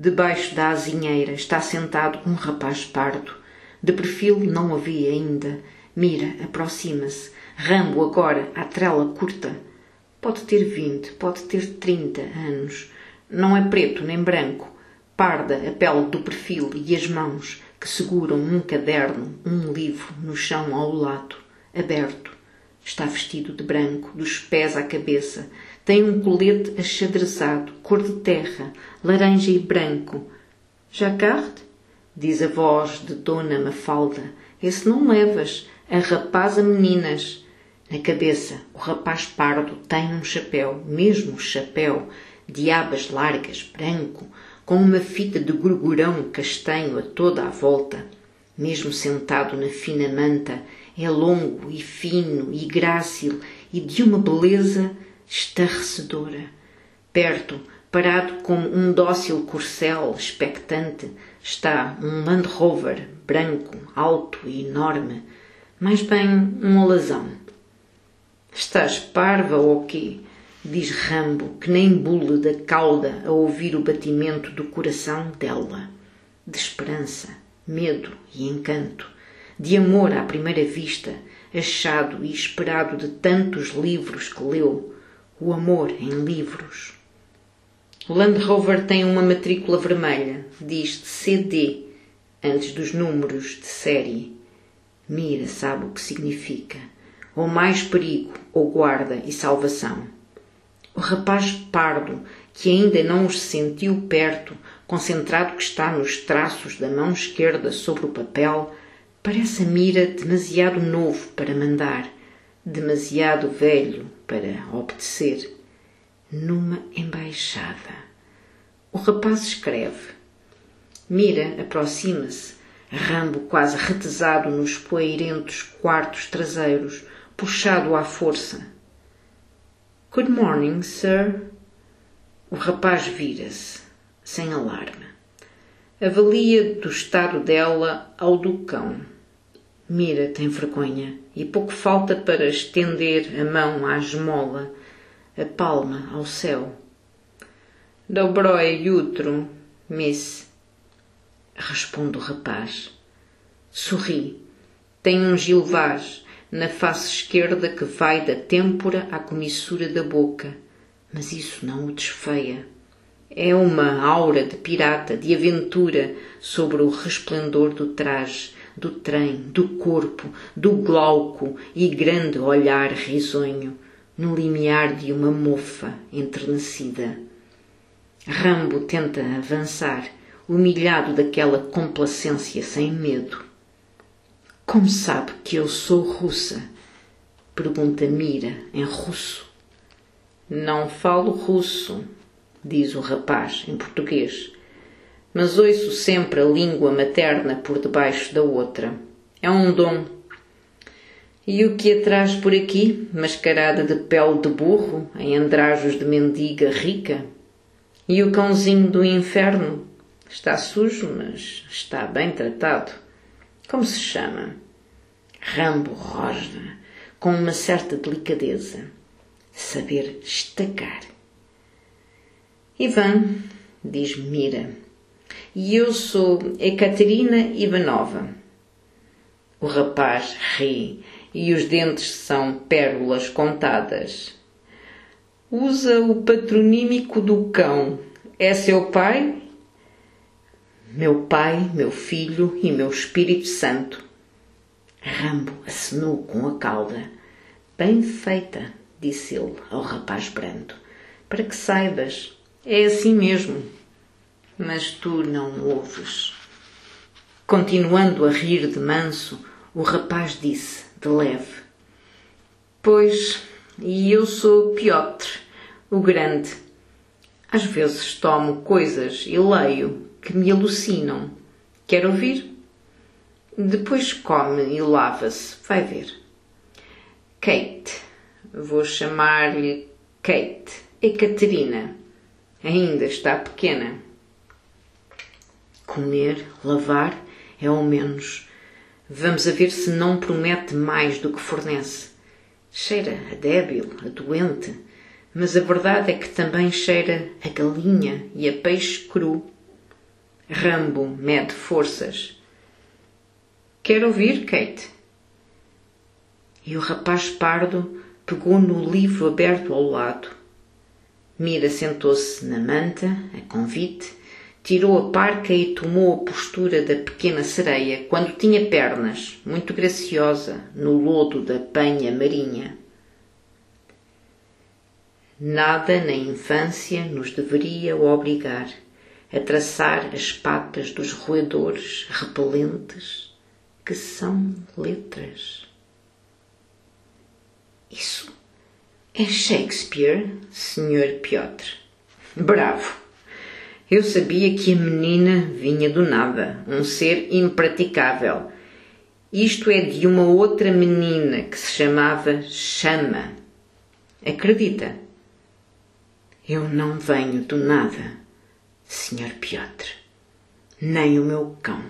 Debaixo da azinheira está sentado um rapaz pardo. De perfil não havia ainda. Mira, aproxima-se. Rambo agora, à trela curta. Pode ter vinte, pode ter trinta anos. Não é preto nem branco. Parda a pele do perfil e as mãos que seguram um caderno, um livro no chão ao lado, aberto. Está vestido de branco, dos pés à cabeça. Tem um colete achadrezado, cor de terra, laranja e branco. Jacquard? Diz a voz de Dona Mafalda. Esse não levas. A rapaz a meninas. Na cabeça, o rapaz pardo tem um chapéu, mesmo chapéu, de abas largas, branco, com uma fita de gorgurão castanho a toda a volta. Mesmo sentado na fina manta, é longo e fino e grácil e de uma beleza estarrecedora. Perto, parado como um dócil corcel expectante, está um Land Rover branco, alto e enorme, mais bem um alazão. Estás parva ou quê? diz Rambo, que nem bule da cauda a ouvir o batimento do coração dela. De esperança, medo e encanto, de amor à primeira vista, achado e esperado de tantos livros que leu, o amor em livros. O Land Rover tem uma matrícula vermelha, diz CD, antes dos números de série. Mira sabe o que significa. Ou mais perigo, ou guarda e salvação. O rapaz pardo, que ainda não os sentiu perto, concentrado que está nos traços da mão esquerda sobre o papel, parece a Mira demasiado novo para mandar, demasiado velho para obedecer. Numa embaixada. O rapaz escreve. Mira aproxima-se, Rambo quase retesado nos poeirentos quartos traseiros, puxado à força Good morning, sir. O rapaz vira-se, sem alarme. Avalia do estado dela ao do cão. Mira tem vergonha e pouco falta para estender a mão à esmola, a palma ao céu. Dobroi jutro, miss. Responde o rapaz. Sorri. Tem um gilvaz na face esquerda que vai da têmpora à comissura da boca, mas isso não o desfeia. É uma aura de pirata, de aventura sobre o resplendor do traje, do trem, do corpo, do glauco e grande olhar risonho, no limiar de uma mofa enternecida. Rambo tenta avançar, humilhado daquela complacência sem medo. Como sabe que eu sou russa? Pergunta Mira em russo. Não falo russo, diz o rapaz em português, mas ouço sempre a língua materna por debaixo da outra. É um dom. E o que a traz por aqui, mascarada de pele de burro, em andrajos de mendiga rica? E o cãozinho do inferno? Está sujo, mas está bem tratado. Como se chama? Rambo rosna, com uma certa delicadeza. Saber estacar. Ivan, diz Mira, e eu sou Ekaterina Ivanova. O rapaz ri e os dentes são pérolas contadas. Usa o patronímico do cão. É seu pai? Meu pai, meu filho e meu Espírito Santo. Rambo acenou com a cauda. Bem feita, disse ele ao rapaz brando, para que saibas, é assim mesmo. Mas tu não ouves. Continuando a rir de manso, o rapaz disse, de leve: Pois, e eu sou Piotr, o grande. Às vezes tomo coisas e leio que me alucinam. Quer ouvir? Depois come e lava-se, vai ver. Kate, vou chamar-lhe Kate. E Caterina, ainda está pequena. Comer, lavar é ao menos. Vamos a ver se não promete mais do que fornece. Cheira a débil, a doente, mas a verdade é que também cheira a galinha e a peixe cru Rambo mede forças. Quer ouvir, Kate? E o rapaz pardo pegou no livro aberto ao lado. Mira sentou-se na manta, a convite, tirou a parca e tomou a postura da pequena sereia quando tinha pernas, muito graciosa, no lodo da penha marinha. Nada na infância nos deveria obrigar a traçar as patas dos roedores repelentes que são letras. Isso é Shakespeare, Sr. Piotr. Bravo! Eu sabia que a menina vinha do nada, um ser impraticável. Isto é de uma outra menina que se chamava Chama. Acredita? Eu não venho do nada, Sr. Piotr, nem o meu cão.